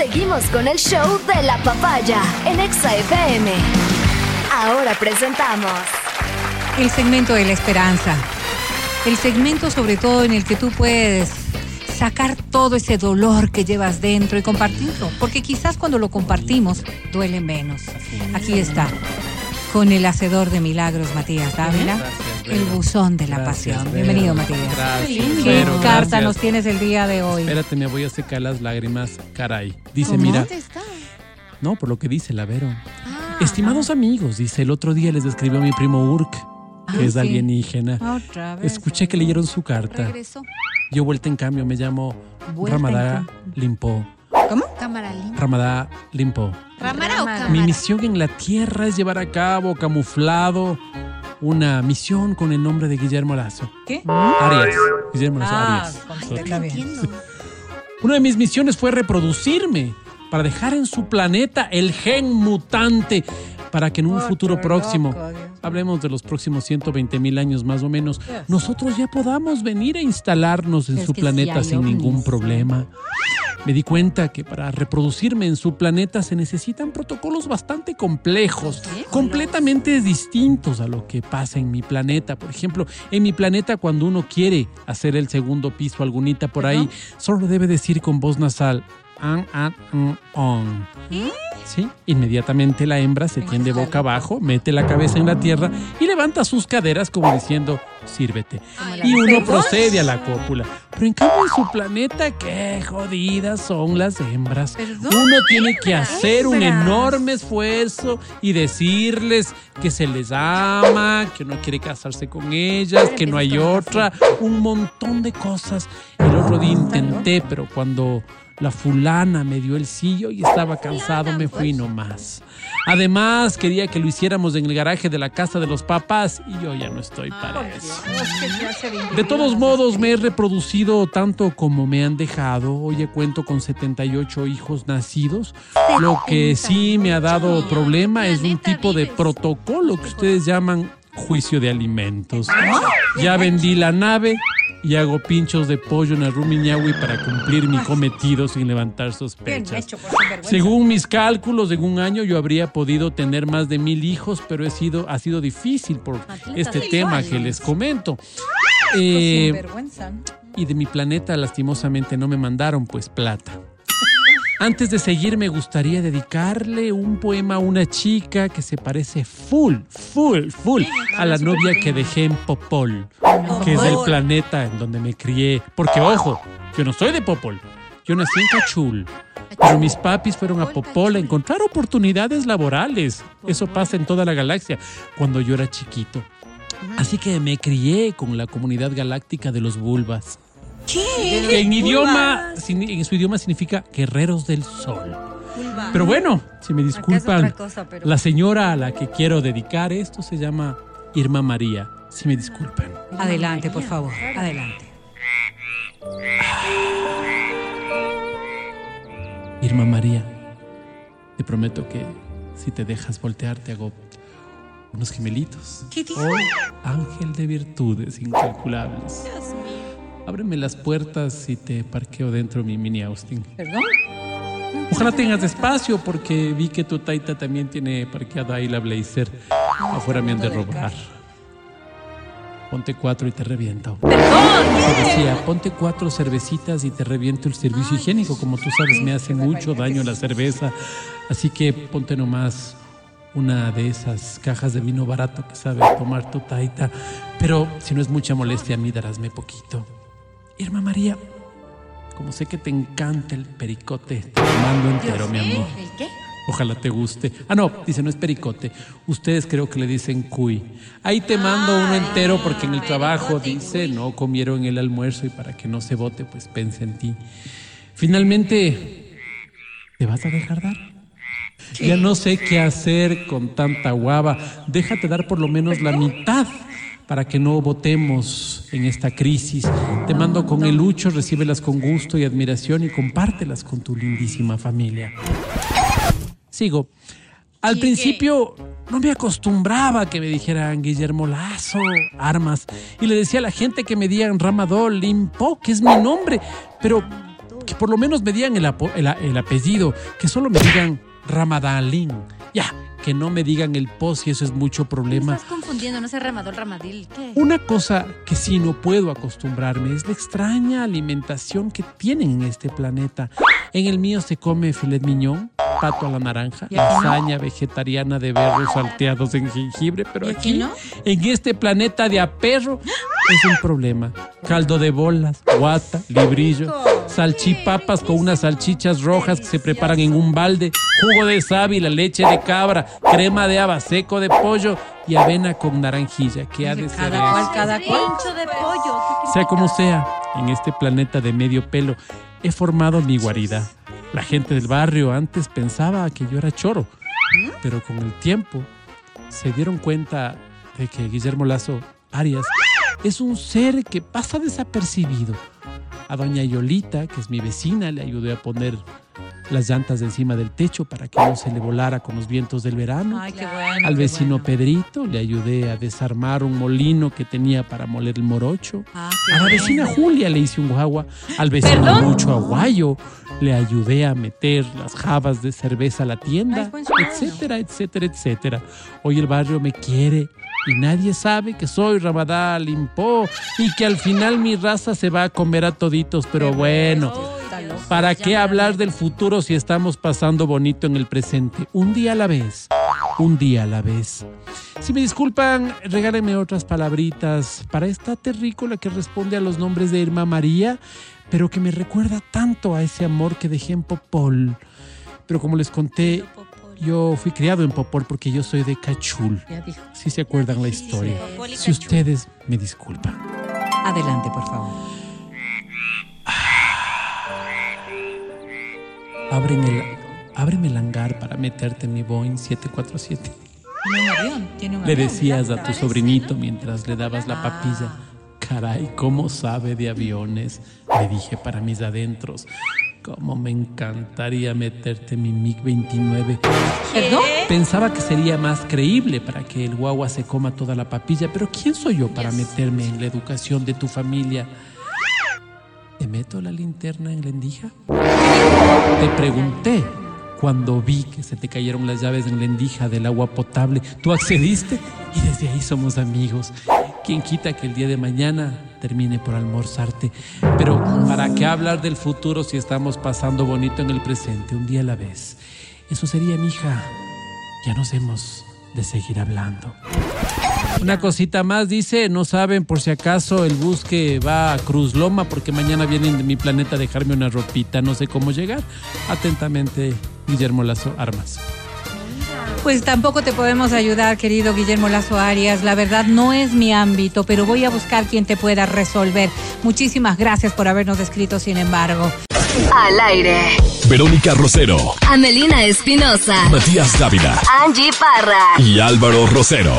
Seguimos con el show de la papaya en Exa FM. Ahora presentamos El segmento de la esperanza. El segmento sobre todo en el que tú puedes sacar todo ese dolor que llevas dentro y compartirlo. Porque quizás cuando lo compartimos duele menos. Aquí está. Con el hacedor de milagros, Matías Dávila. El buzón de la Gracias, pasión. Vero. Bienvenido, Matías. Gracias, ¿Qué Vero, carta nos tienes el día de hoy? Espérate, me voy a secar las lágrimas, caray. Dice, ¿Cómo? mira, ¿Dónde está? no, por lo que dice la Vero. Ah, Estimados amigos, dice, el otro día les escribió mi primo Urk, que Ah, es sí. alienígena. Otra vez. Escuché que leyeron su carta. Regresó. Yo vuelta en cambio, me llamo Ramadá cambio. Limpo. ¿Cómo? Cámara linda. Ramadá Limpo. ¿Ramara o cámara? Mi misión en la Tierra es llevar a cabo, camuflado, una misión con el nombre de Guillermo Lazo. ¿Qué? Arias. Guillermo Lazo Ah, Arias. completamente. Una de mis misiones fue reproducirme para dejar en su planeta el gen mutante para que en un Otro futuro próximo, loco. Hablemos de los próximos 120 mil años más o menos, nosotros ya podamos venir a instalarnos en Es su sí planeta sin ningún ovnis. problema. Me di cuenta que para reproducirme en su planeta se necesitan protocolos bastante complejos, completamente distintos a lo que pasa en mi planeta. Por ejemplo, en mi planeta cuando uno quiere hacer el segundo piso, algunita por ahí, solo debe decir con voz nasal, an, an, an, on. ¿Sí? Inmediatamente la hembra se tiende boca abajo, mete la cabeza en la tierra y levanta sus caderas como diciendo, sírvete. Y uno procede a la cópula. Pero en cambio en su planeta, qué jodidas son las hembras. Uno tiene que hacer un enorme esfuerzo y decirles que se les ama, que no quiere casarse con ellas, que no hay otra, un montón de cosas. El otro día intenté, pero cuando la fulana me dio el sillo y estaba cansado, me fui nomás. Además, quería que lo hiciéramos en el garaje de la casa de los papás y yo ya no estoy para eso. De todos modos, me he reproducido tanto como me han dejado. Hoy cuento con 78 hijos nacidos. Lo que sí me ha dado problema es un tipo de protocolo que ustedes llaman juicio de alimentos. Ya vendí la nave y hago pinchos de pollo en el Rumiñahui para cumplir mi cometido sin levantar sospechas. Según mis cálculos, en un año yo habría podido tener más de mil hijos, pero he sido, ha sido difícil por este tema que les comento. Eh, y de mi planeta lastimosamente no me mandaron pues plata. Antes de seguir me gustaría dedicarle un poema a una chica que se parece full, full, full a la novia que dejé en Popol, que es el planeta en donde me crié. Porque ojo, yo no soy de Popol, yo nací en Cachul. Pero mis papis fueron a Popol a encontrar oportunidades laborales. Eso pasa en toda la galaxia cuando yo era chiquito. Así que me crié con la comunidad galáctica de los Que en idioma, sin- en su idioma significa guerreros del sol. Pero bueno, si me disculpan, otra cosa, pero- la señora a la que quiero dedicar esto se llama Irma María. Si me disculpan. Adelante, por favor. Adelante. Irma María, te prometo que si te dejas voltear te hago unos gemelitos. ¿Qué? Oh, ángel de virtudes incalculables. Ábreme las puertas y te parqueo dentro de mi mini Austin. ¿Perdón? Ojalá tengas espacio porque vi que tu taita también tiene parqueada ahí la blazer. Afuera me han de robar. Ponte cuatro y te reviento. Te decía, ponte cuatro cervecitas y te reviento el servicio higiénico. Como tú sabes, me hace mucho daño la cerveza. Así que ponte nomás una de esas cajas de vino barato que sabe tomar tu taita. Pero si no es mucha molestia a mí, darásme poquito. Irma María, como sé que te encanta el pericote, te lo mando entero, mi amor. ¿El qué? Ojalá te guste. Ah, no, dice, no es pericote. Ustedes creo que le dicen cuy. Ahí te mando uno entero porque en el trabajo dice, no comieron el almuerzo y para que no se vote, pues pense en ti. Finalmente, ¿te vas a dejar dar? Ya no sé qué hacer con tanta guava. Déjate dar por lo menos la mitad para que no votemos en esta crisis. Te mando con el lucho, recíbelas con gusto y admiración y compártelas con tu lindísima familia. Sigo. Al principio no me acostumbraba a que me dijeran Guillermo Lazo, armas, y le decía a la gente que me digan Ramadol, Limpo, que es mi nombre, pero que por lo menos me digan el, el apellido, que solo me digan Ramadalín. Ya, que no me digan el post y eso es mucho problema. Estás confundiendo, no sé Ramadol, Ramadil. ¿Qué? Una cosa que sí no puedo acostumbrarme es la extraña alimentación que tienen en este planeta. En el mío se come filet miñón, pato a la naranja, lasaña vegetariana de berros salteados en jengibre, pero ¿Y aquí aquí, no? en este planeta de a perro, es un problema. Caldo de bolas, guata, librillo, salchipapas con unas salchichas rojas que se preparan en un balde, jugo de sábila, leche de cabra, crema de haba, seco de pollo y avena con naranjilla. ¿Qué ha de ser Cada cual, cada cual. Pincho de pollo. Sea como sea, en este planeta de medio pelo he formado mi guarida. La gente del barrio antes pensaba que yo era choro, pero con el tiempo se dieron cuenta de que Guillermo Lazo Arias es un ser que pasa desapercibido. A doña Yolita, que es mi vecina, le ayudé a poner las llantas de encima del techo para que no se le volara con los vientos del verano. Ay, qué bueno. Al qué vecino bueno. Pedrito le ayudé a desarmar un molino que tenía para moler el morocho. Ah, A la bueno. vecina Julia le hice un guagua. Al vecino ¿Perdón? Lucho Aguayo le ayudé a meter las jabas de cerveza a la tienda, etcétera, etcétera, etcétera. Hoy el barrio me quiere y nadie sabe que soy Ramadán Limpo y que al final mi raza se va a comer a toditos, pero bueno. ¿Para qué hablar del futuro si estamos pasando bonito en el presente? Un día a la vez, un día a la vez. Si me disculpan, regálenme otras palabritas para esta terrícola que responde a los nombres de Irma María, pero que me recuerda tanto a ese amor que dejé en Popol. Pero como les conté, yo fui criado en Popol porque yo soy de Cachul. Ya dijo. Si se acuerdan la historia. Si ustedes me disculpan. Adelante, por favor. Ábreme el, ábreme el hangar para meterte en mi Boeing 747. Tiene un avión, tiene un Le avión. decías a tu sobrinito mientras le dabas la papilla, caray, ¿cómo sabe de aviones? Le dije para mis adentros, cómo me encantaría meterte en mi MiG-29. ¿Perdón? Pensaba que sería más creíble para que el guagua se coma toda la papilla, pero ¿quién soy yo para meterme en la educación de tu familia? ¿Te meto la linterna en la endija? Te pregunté cuando vi que se te cayeron las llaves en la endija del agua potable. Tú accediste y desde ahí somos amigos. ¿Quién quita que el día de mañana termine por almorzarte? Pero ¿para qué hablar del futuro si estamos pasando bonito en el presente, un día a la vez? Eso sería, mija. Ya nos hemos de seguir hablando. Una cosita más, dice, no saben por si acaso el bus que va a Cruz Loma, porque mañana vienen de mi planeta a dejarme una ropita, no sé cómo llegar. Atentamente, Guillermo Lazo Armas. Pues tampoco te podemos ayudar, querido Guillermo Lazo Arias. La verdad no es mi ámbito, pero voy a buscar quien te pueda resolver. Muchísimas gracias por habernos escrito, sin embargo. Al aire. Verónica Rosero, Amelina Espinosa. Matías Dávila Angie Parra. y Álvaro Rosero.